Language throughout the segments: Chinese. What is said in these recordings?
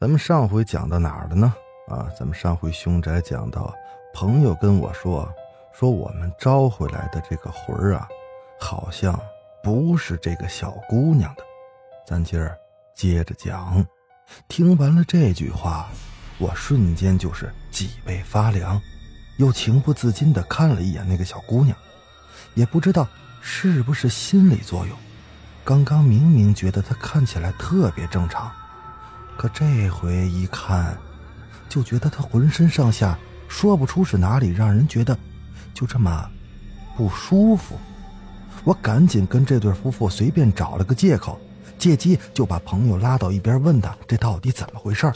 咱们上回讲到哪儿了呢？啊，咱们上回凶宅讲到，朋友跟我说，说我们招回来的这个魂儿啊，好像不是这个小姑娘的。咱今儿接着讲。听完了这句话，我瞬间就是脊背发凉，又情不自禁地看了一眼那个小姑娘，也不知道是不是心理作用，刚刚明明觉得她看起来特别正常。可这回一看，就觉得他浑身上下说不出是哪里让人觉得就这么不舒服。我赶紧跟这对夫妇随便找了个借口，借机就把朋友拉到一边，问他这到底怎么回事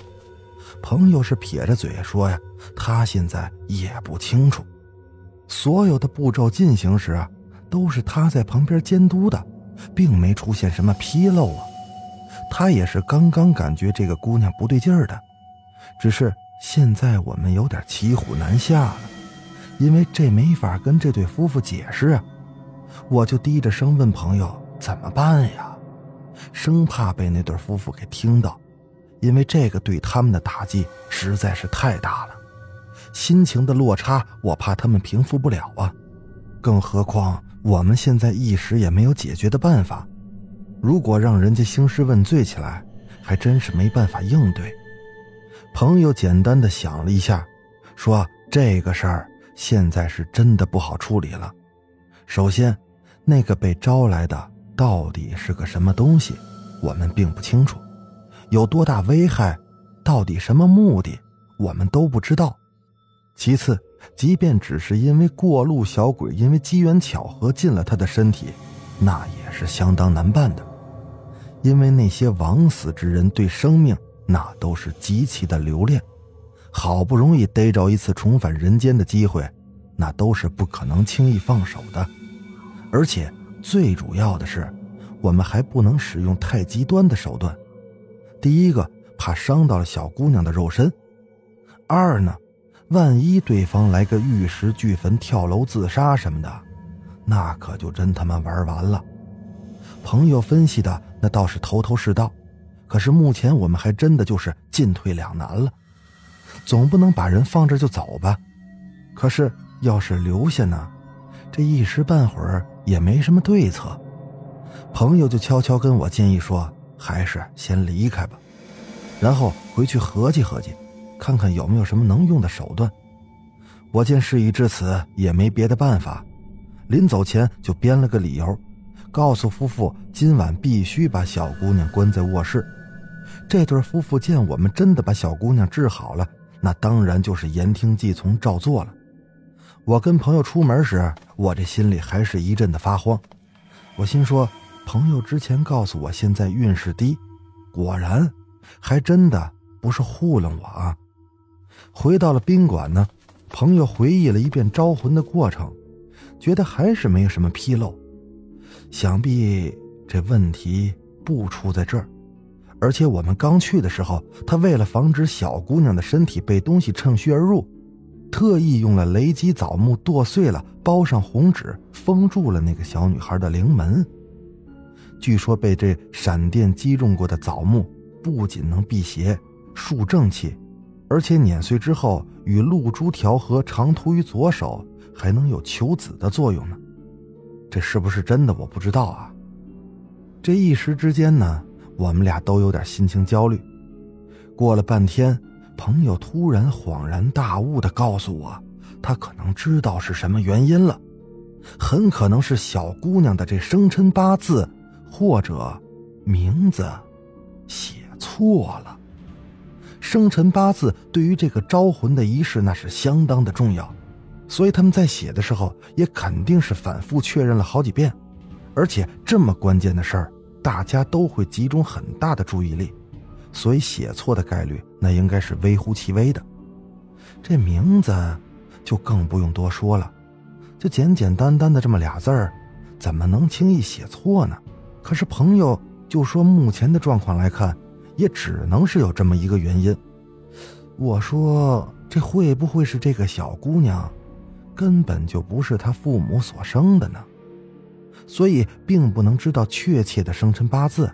朋友是撇着嘴说呀，他现在也不清楚。所有的步骤进行时啊，都是他在旁边监督的，并没出现什么纰漏啊。他也是刚刚感觉这个姑娘不对劲儿的，只是现在我们有点骑虎难下了，因为这没法跟这对夫妇解释啊。我就低着声问朋友怎么办呀，生怕被那对夫妇给听到，因为这个对他们的打击实在是太大了，心情的落差我怕他们平复不了啊。更何况我们现在一时也没有解决的办法。如果让人家兴师问罪起来，还真是没办法应对。朋友简单的想了一下，说：“这个事儿现在是真的不好处理了。首先，那个被招来的到底是个什么东西，我们并不清楚；有多大危害，到底什么目的，我们都不知道。其次，即便只是因为过路小鬼因为机缘巧合进了他的身体，那也是相当难办的。”因为那些枉死之人对生命那都是极其的留恋，好不容易逮着一次重返人间的机会，那都是不可能轻易放手的。而且最主要的是，我们还不能使用太极端的手段。第一个，怕伤到了小姑娘的肉身；二呢，万一对方来个玉石俱焚、跳楼自杀什么的，那可就真他妈玩完了。朋友分析的那倒是头头是道，可是目前我们还真的就是进退两难了。总不能把人放这就走吧？可是要是留下呢，这一时半会儿也没什么对策。朋友就悄悄跟我建议说，还是先离开吧，然后回去合计合计，看看有没有什么能用的手段。我见事已至此，也没别的办法，临走前就编了个理由。告诉夫妇今晚必须把小姑娘关在卧室。这对夫妇见我们真的把小姑娘治好了，那当然就是言听计从，照做了。我跟朋友出门时，我这心里还是一阵的发慌。我心说，朋友之前告诉我现在运势低，果然，还真的不是糊弄我啊。回到了宾馆呢，朋友回忆了一遍招魂的过程，觉得还是没有什么纰漏。想必这问题不出在这儿，而且我们刚去的时候，他为了防止小姑娘的身体被东西趁虚而入，特意用了雷击枣木剁碎了，包上红纸，封住了那个小女孩的灵门。据说被这闪电击中过的枣木，不仅能辟邪、树正气，而且碾碎之后与露珠调和，长涂于左手，还能有求子的作用呢。这是不是真的？我不知道啊。这一时之间呢，我们俩都有点心情焦虑。过了半天，朋友突然恍然大悟的告诉我，他可能知道是什么原因了，很可能是小姑娘的这生辰八字或者名字写错了。生辰八字对于这个招魂的仪式那是相当的重要。所以他们在写的时候也肯定是反复确认了好几遍，而且这么关键的事儿，大家都会集中很大的注意力，所以写错的概率那应该是微乎其微的。这名字就更不用多说了，就简简单单的这么俩字儿，怎么能轻易写错呢？可是朋友就说，目前的状况来看，也只能是有这么一个原因。我说，这会不会是这个小姑娘，根本就不是他父母所生的呢？所以并不能知道确切的生辰八字。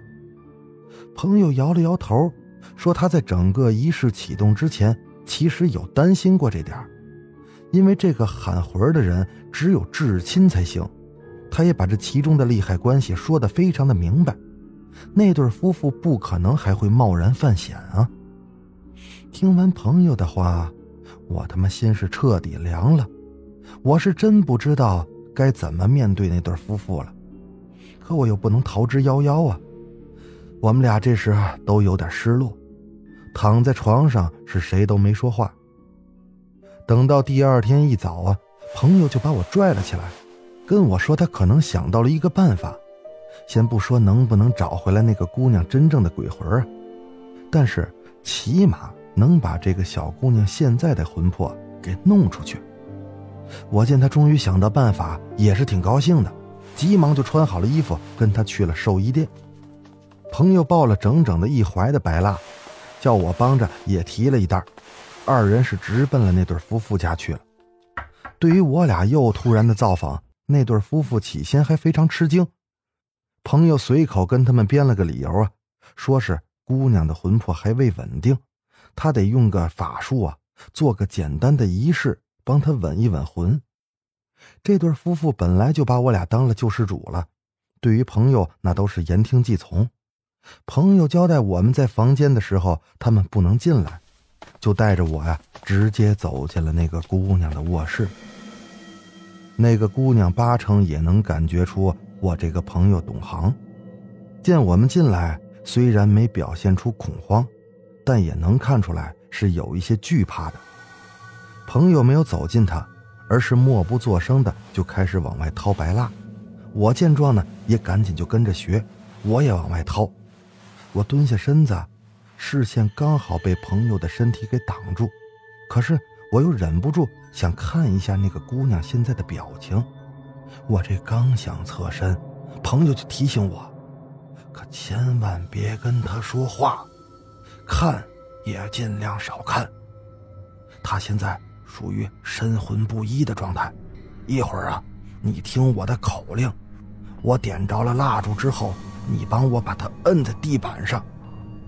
朋友摇了摇头，说他在整个仪式启动之前，其实有担心过这点因为这个喊魂的人只有至亲才行。他也把这其中的利害关系说得非常的明白，那对夫妇不可能还会贸然犯险啊。听完朋友的话，我他妈心是彻底凉了，我是真不知道。该怎么面对那对夫妇了？可我又不能逃之夭夭啊！我们俩这时都有点失落，躺在床上是谁都没说话。等到第二天一早啊，朋友就把我拽了起来，跟我说他可能想到了一个办法。先不说能不能找回来那个姑娘真正的鬼魂啊，但是起码能把这个小姑娘现在的魂魄给弄出去。我见他终于想到办法，也是挺高兴的，急忙就穿好了衣服，跟他去了寿衣店。朋友抱了整整的一怀的白蜡，叫我帮着也提了一袋，二人是直奔了那对夫妇家去了。对于我俩又突然的造访，那对夫妇起先还非常吃惊。朋友随口跟他们编了个理由啊，说是姑娘的魂魄还未稳定，他得用个法术啊，做个简单的仪式。帮他稳一稳魂。这对夫妇本来就把我俩当了救世主了，对于朋友那都是言听计从。朋友交代我们在房间的时候，他们不能进来，就带着我呀，直接走进了那个姑娘的卧室。那个姑娘八成也能感觉出我这个朋友懂行，见我们进来，虽然没表现出恐慌，但也能看出来是有一些惧怕的。朋友没有走近他，而是默不作声的就开始往外掏白蜡。我见状呢，也赶紧就跟着学，我也往外掏。我蹲下身子，视线刚好被朋友的身体给挡住，可是我又忍不住想看一下那个姑娘现在的表情。我这刚想侧身，朋友就提醒我，可千万别跟她说话，看也尽量少看。她现在。属于神魂不一的状态，一会儿啊，你听我的口令，我点着了蜡烛之后，你帮我把它摁在地板上，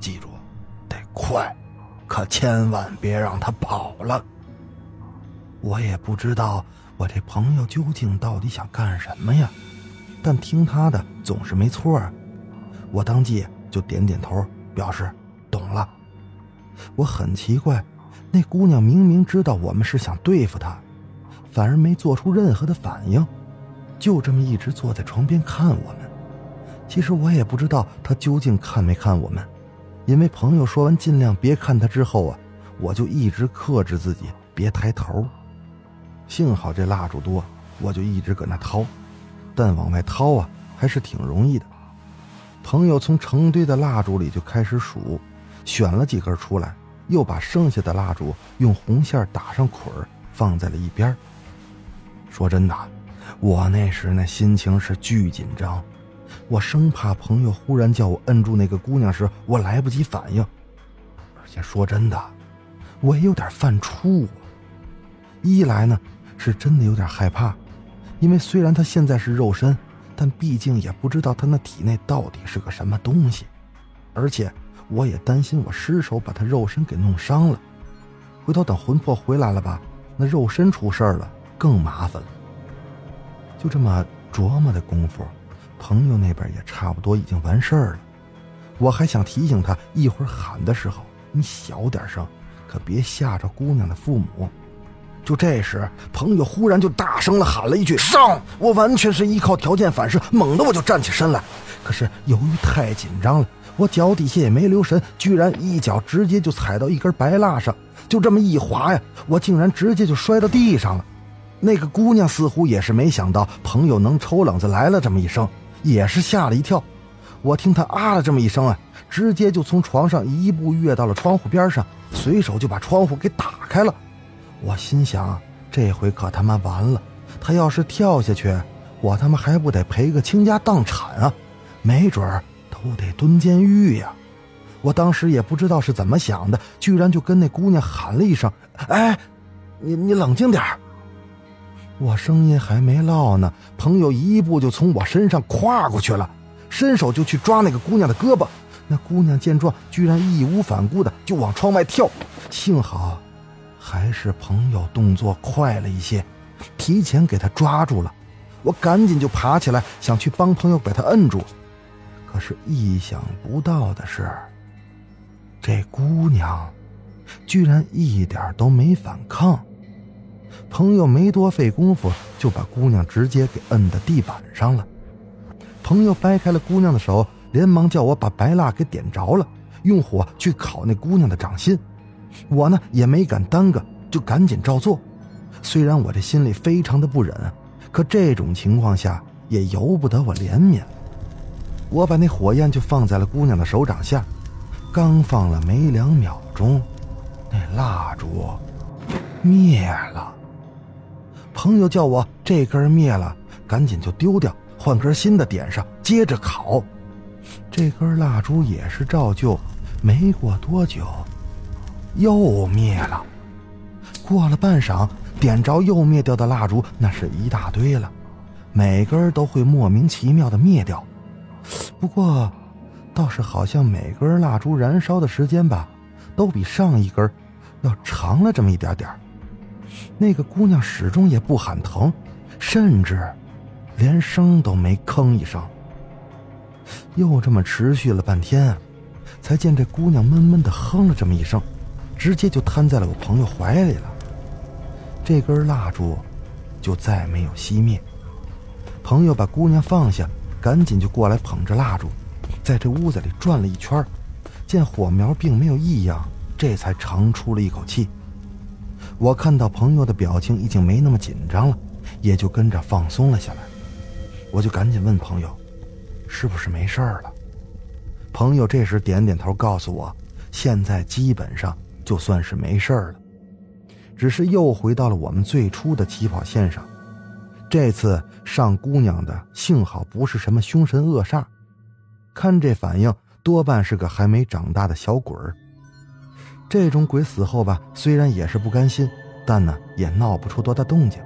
记住，得快，可千万别让他跑了。我也不知道我这朋友究竟到底想干什么呀，但听他的总是没错啊。我当即就点点头，表示懂了。我很奇怪。那姑娘明明知道我们是想对付她，反而没做出任何的反应，就这么一直坐在床边看我们。其实我也不知道她究竟看没看我们，因为朋友说完尽量别看她之后啊，我就一直克制自己别抬头。幸好这蜡烛多，我就一直搁那掏，但往外掏啊还是挺容易的。朋友从成堆的蜡烛里就开始数，选了几根出来。又把剩下的蜡烛用红线打上捆儿，放在了一边。说真的，我那时那心情是巨紧张，我生怕朋友忽然叫我摁住那个姑娘时，我来不及反应。而且说真的，我也有点犯怵。一来呢，是真的有点害怕，因为虽然她现在是肉身，但毕竟也不知道她那体内到底是个什么东西，而且。我也担心我失手把他肉身给弄伤了，回头等魂魄回来了吧，那肉身出事了更麻烦了。就这么琢磨的功夫，朋友那边也差不多已经完事儿了。我还想提醒他，一会儿喊的时候你小点声，可别吓着姑娘的父母。就这时，朋友忽然就大声的喊了一句：“上！”我完全是依靠条件反射，猛地我就站起身来，可是由于太紧张了。我脚底下也没留神，居然一脚直接就踩到一根白蜡上，就这么一滑呀，我竟然直接就摔到地上了。那个姑娘似乎也是没想到朋友能抽冷子来了这么一声，也是吓了一跳。我听他啊了这么一声啊，直接就从床上一步跃到了窗户边上，随手就把窗户给打开了。我心想，这回可他妈完了，他要是跳下去，我他妈还不得赔个倾家荡产啊？没准儿都得蹲监狱呀！我当时也不知道是怎么想的，居然就跟那姑娘喊了一声：“哎，你你冷静点儿我声音还没落呢，朋友一步就从我身上跨过去了。伸手就去抓那个姑娘的胳膊，那姑娘见状，居然义无反顾的就往窗外跳。幸好，还是朋友动作快了一些，提前给她抓住了。我赶紧就爬起来，想去帮朋友把她摁住。可是意想不到的是，这姑娘居然一点都没反抗。朋友没多费功夫，就把姑娘直接给摁在地板上了。朋友掰开了姑娘的手，连忙叫我把白蜡给点着了，用火去烤那姑娘的掌心。我呢也没敢耽搁，就赶紧照做。虽然我这心里非常的不忍，可这种情况下也由不得我怜悯。我把那火焰就放在了姑娘的手掌下，刚放了没两秒钟，那蜡烛灭了。朋友叫我这根灭了，赶紧就丢掉。换根新的点上，接着烤。这根蜡烛也是照旧，没过多久，又灭了。过了半晌，点着又灭掉的蜡烛那是一大堆了，每根都会莫名其妙的灭掉。不过，倒是好像每根蜡烛燃烧的时间吧，都比上一根要长了这么一点点。那个姑娘始终也不喊疼，甚至。连声都没吭一声，又这么持续了半天，才见这姑娘闷闷的哼了这么一声，直接就瘫在了我朋友怀里了。这根蜡烛就再没有熄灭。朋友把姑娘放下，赶紧就过来捧着蜡烛，在这屋子里转了一圈，见火苗并没有异样，这才长出了一口气。我看到朋友的表情已经没那么紧张了，也就跟着放松了下来。我就赶紧问朋友：“是不是没事了？”朋友这时点点头，告诉我：“现在基本上就算是没事了，只是又回到了我们最初的起跑线上。这次上姑娘的幸好不是什么凶神恶煞，看这反应多半是个还没长大的小鬼儿。这种鬼死后吧，虽然也是不甘心，但呢也闹不出多大动静。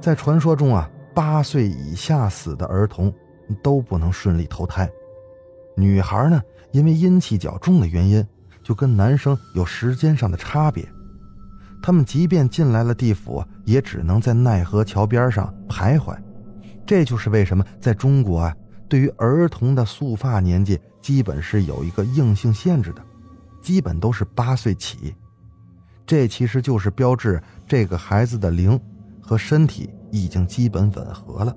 在传说中啊。”八岁以下死的儿童都不能顺利投胎，女孩呢，因为阴气较重的原因，就跟男生有时间上的差别。他们即便进来了地府，也只能在奈何桥边上徘徊。这就是为什么在中国啊，对于儿童的束发年纪基本是有一个硬性限制的，基本都是八岁起。这其实就是标志这个孩子的灵和身体。已经基本吻合了，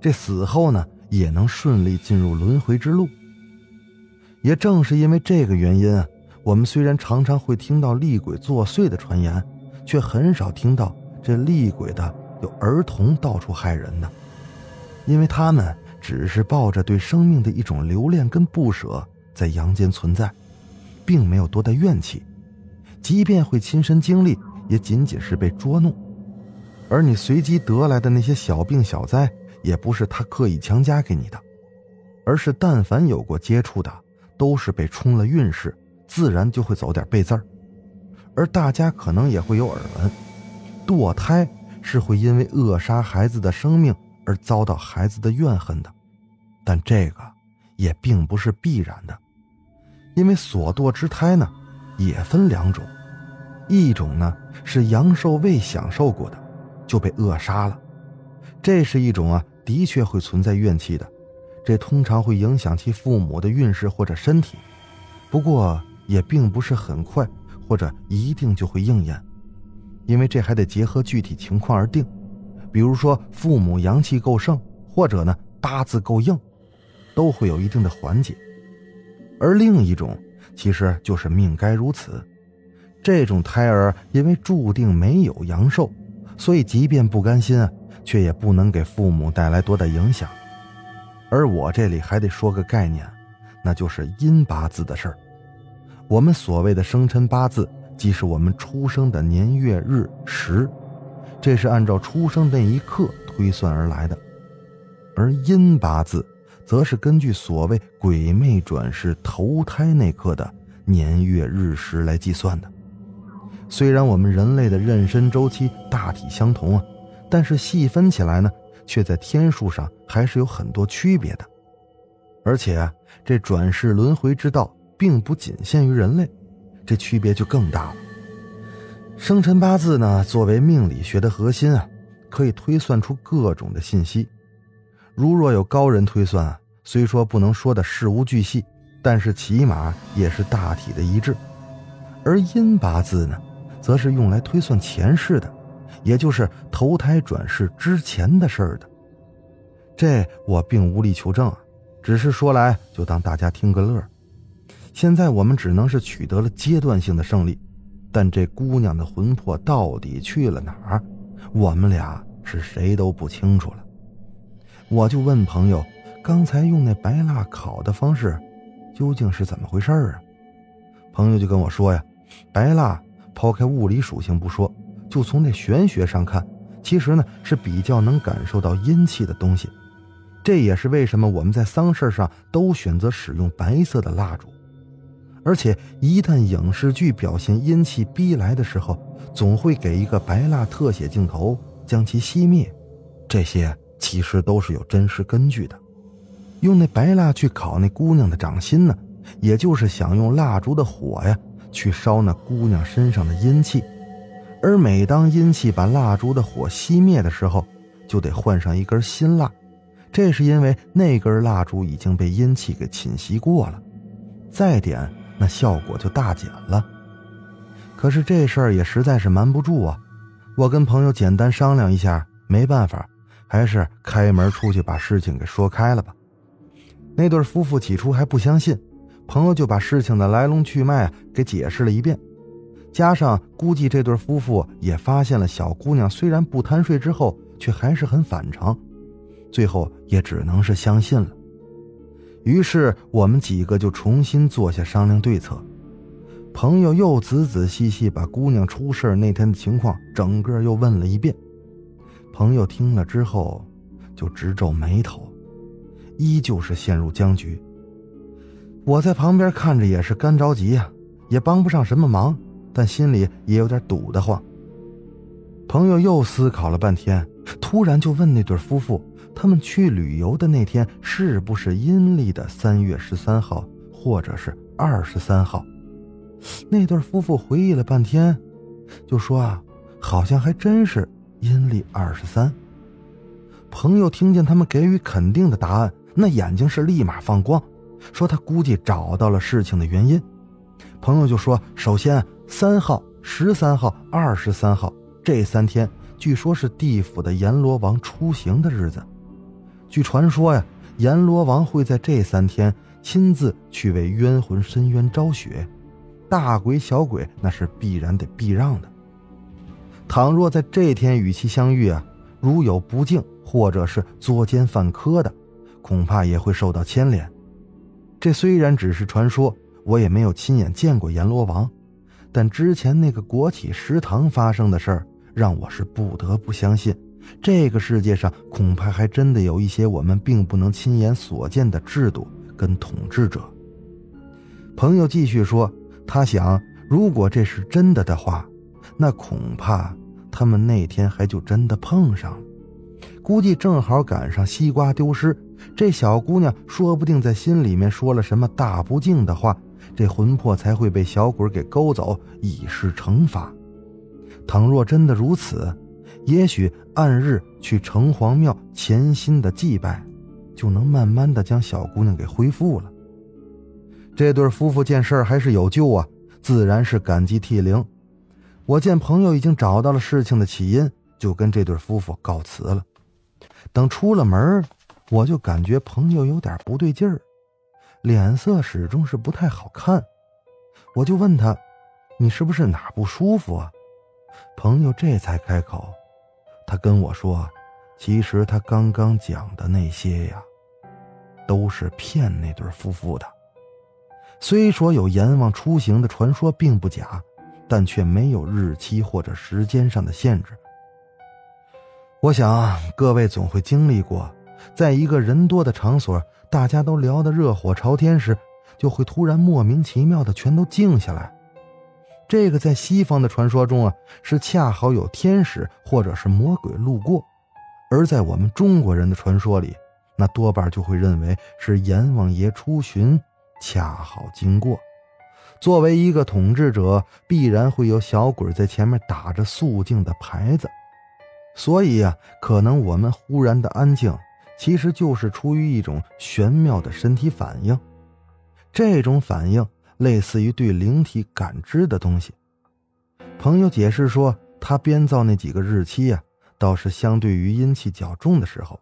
这死后呢也能顺利进入轮回之路。也正是因为这个原因啊，我们虽然常常会听到厉鬼作祟的传言，却很少听到这厉鬼的有儿童到处害人的，因为他们只是抱着对生命的一种留恋跟不舍在阳间存在，并没有多大怨气，即便会亲身经历，也仅仅是被捉弄。而你随机得来的那些小病小灾，也不是他刻意强加给你的，而是但凡有过接触的，都是被冲了运势，自然就会走点背字儿。而大家可能也会有耳闻，堕胎是会因为扼杀孩子的生命而遭到孩子的怨恨的，但这个也并不是必然的，因为所堕之胎呢，也分两种，一种呢是阳寿未享受过的。就被扼杀了，这是一种啊，的确会存在怨气的，这通常会影响其父母的运势或者身体，不过也并不是很快或者一定就会应验，因为这还得结合具体情况而定，比如说父母阳气够盛，或者呢八字够硬，都会有一定的缓解，而另一种其实就是命该如此，这种胎儿因为注定没有阳寿。所以，即便不甘心啊，却也不能给父母带来多大影响。而我这里还得说个概念，那就是阴八字的事儿。我们所谓的生辰八字，即是我们出生的年月日时，这是按照出生那一刻推算而来的；而阴八字，则是根据所谓鬼魅转世投胎那刻的年月日时来计算的。虽然我们人类的妊娠周期大体相同啊，但是细分起来呢，却在天数上还是有很多区别的。而且这转世轮回之道并不仅限于人类，这区别就更大了。生辰八字呢，作为命理学的核心啊，可以推算出各种的信息。如若有高人推算，虽说不能说的事无巨细，但是起码也是大体的一致。而阴八字呢？则是用来推算前世的，也就是投胎转世之前的事儿的。这我并无力求证，只是说来就当大家听个乐。现在我们只能是取得了阶段性的胜利，但这姑娘的魂魄到底去了哪儿，我们俩是谁都不清楚了。我就问朋友，刚才用那白蜡烤的方式，究竟是怎么回事啊？朋友就跟我说呀，白蜡。抛开物理属性不说，就从这玄学上看，其实呢是比较能感受到阴气的东西。这也是为什么我们在丧事上都选择使用白色的蜡烛。而且一旦影视剧表现阴气逼来的时候，总会给一个白蜡特写镜头将其熄灭。这些其实都是有真实根据的。用那白蜡去烤那姑娘的掌心呢，也就是想用蜡烛的火呀。去烧那姑娘身上的阴气，而每当阴气把蜡烛的火熄灭的时候，就得换上一根新蜡，这是因为那根蜡烛已经被阴气给侵袭过了，再点那效果就大减了。可是这事儿也实在是瞒不住啊，我跟朋友简单商量一下，没办法，还是开门出去把事情给说开了吧。那对夫妇起初还不相信。朋友就把事情的来龙去脉给解释了一遍，加上估计这对夫妇也发现了小姑娘虽然不贪睡之后，却还是很反常，最后也只能是相信了。于是我们几个就重新坐下商量对策。朋友又仔仔细细把姑娘出事那天的情况整个又问了一遍。朋友听了之后，就直皱眉头，依旧是陷入僵局。我在旁边看着也是干着急呀，也帮不上什么忙，但心里也有点堵得慌。朋友又思考了半天，突然就问那对夫妇：“他们去旅游的那天是不是阴历的三月十三号，或者是二十三号？”那对夫妇回忆了半天，就说：“啊，好像还真是阴历二十三。”朋友听见他们给予肯定的答案，那眼睛是立马放光。说他估计找到了事情的原因，朋友就说：首先，三号、十三号、二十三号这三天，据说是地府的阎罗王出行的日子。据传说呀，阎罗王会在这三天亲自去为冤魂伸冤昭雪，大鬼小鬼那是必然得避让的。倘若在这天与其相遇啊，如有不敬或者是作奸犯科的，恐怕也会受到牵连。这虽然只是传说，我也没有亲眼见过阎罗王，但之前那个国企食堂发生的事儿，让我是不得不相信，这个世界上恐怕还真的有一些我们并不能亲眼所见的制度跟统治者。朋友继续说，他想，如果这是真的的话，那恐怕他们那天还就真的碰上了，估计正好赶上西瓜丢失。这小姑娘说不定在心里面说了什么大不敬的话，这魂魄才会被小鬼给勾走，以示惩罚。倘若真的如此，也许按日去城隍庙潜心的祭拜，就能慢慢的将小姑娘给恢复了。这对夫妇见事儿还是有救啊，自然是感激涕零。我见朋友已经找到了事情的起因，就跟这对夫妇告辞了。等出了门我就感觉朋友有点不对劲儿，脸色始终是不太好看。我就问他：“你是不是哪不舒服啊？”朋友这才开口，他跟我说：“其实他刚刚讲的那些呀，都是骗那对夫妇的。虽说有阎王出行的传说并不假，但却没有日期或者时间上的限制。我想各位总会经历过，在一个人多的场所，大家都聊得热火朝天时，就会突然莫名其妙的全都静下来。这个在西方的传说中啊，是恰好有天使或者是魔鬼路过；而在我们中国人的传说里，那多半就会认为是阎王爷出巡。恰好经过，作为一个统治者，必然会有小鬼在前面打着肃静的牌子，所以呀，可能我们忽然的安静，其实就是出于一种玄妙的身体反应。这种反应类似于对灵体感知的东西。朋友解释说，他编造那几个日期呀，倒是相对于阴气较重的时候，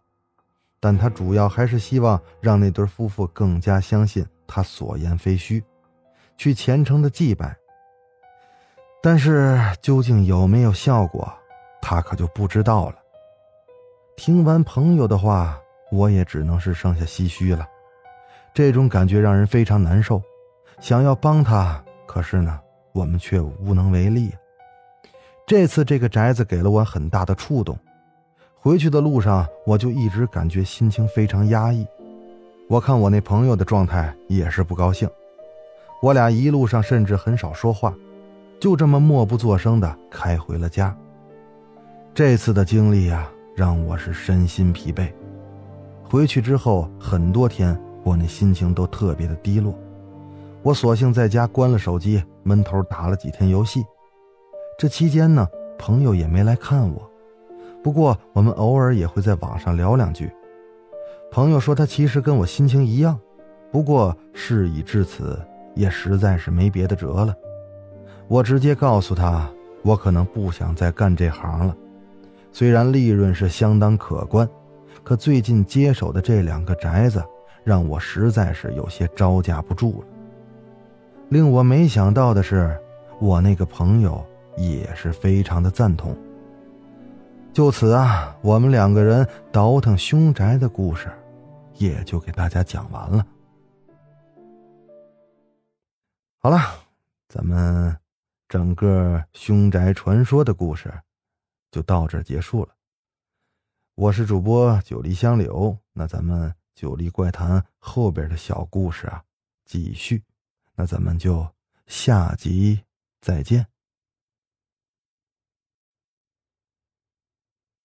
但他主要还是希望让那对夫妇更加相信。他所言非虚，去虔诚的祭拜。但是究竟有没有效果，他可就不知道了。听完朋友的话，我也只能是剩下唏嘘了。这种感觉让人非常难受，想要帮他，可是呢，我们却无能为力。这次这个宅子给了我很大的触动，回去的路上我就一直感觉心情非常压抑。我看我那朋友的状态也是不高兴，我俩一路上甚至很少说话，就这么默不作声的开回了家。这次的经历呀，让我是身心疲惫。回去之后很多天，我那心情都特别的低落。我索性在家关了手机，闷头打了几天游戏。这期间呢，朋友也没来看我，不过我们偶尔也会在网上聊两句。朋友说他其实跟我心情一样，不过事已至此，也实在是没别的辙了。我直接告诉他，我可能不想再干这行了。虽然利润是相当可观，可最近接手的这两个宅子，让我实在是有些招架不住了。令我没想到的是，我那个朋友也是非常的赞同。就此啊，我们两个人倒腾凶宅的故事，也就给大家讲完了。好了，咱们整个凶宅传说的故事就到这结束了。我是主播九黎香柳，那咱们九黎怪谈后边的小故事啊，继续。那咱们就下集再见。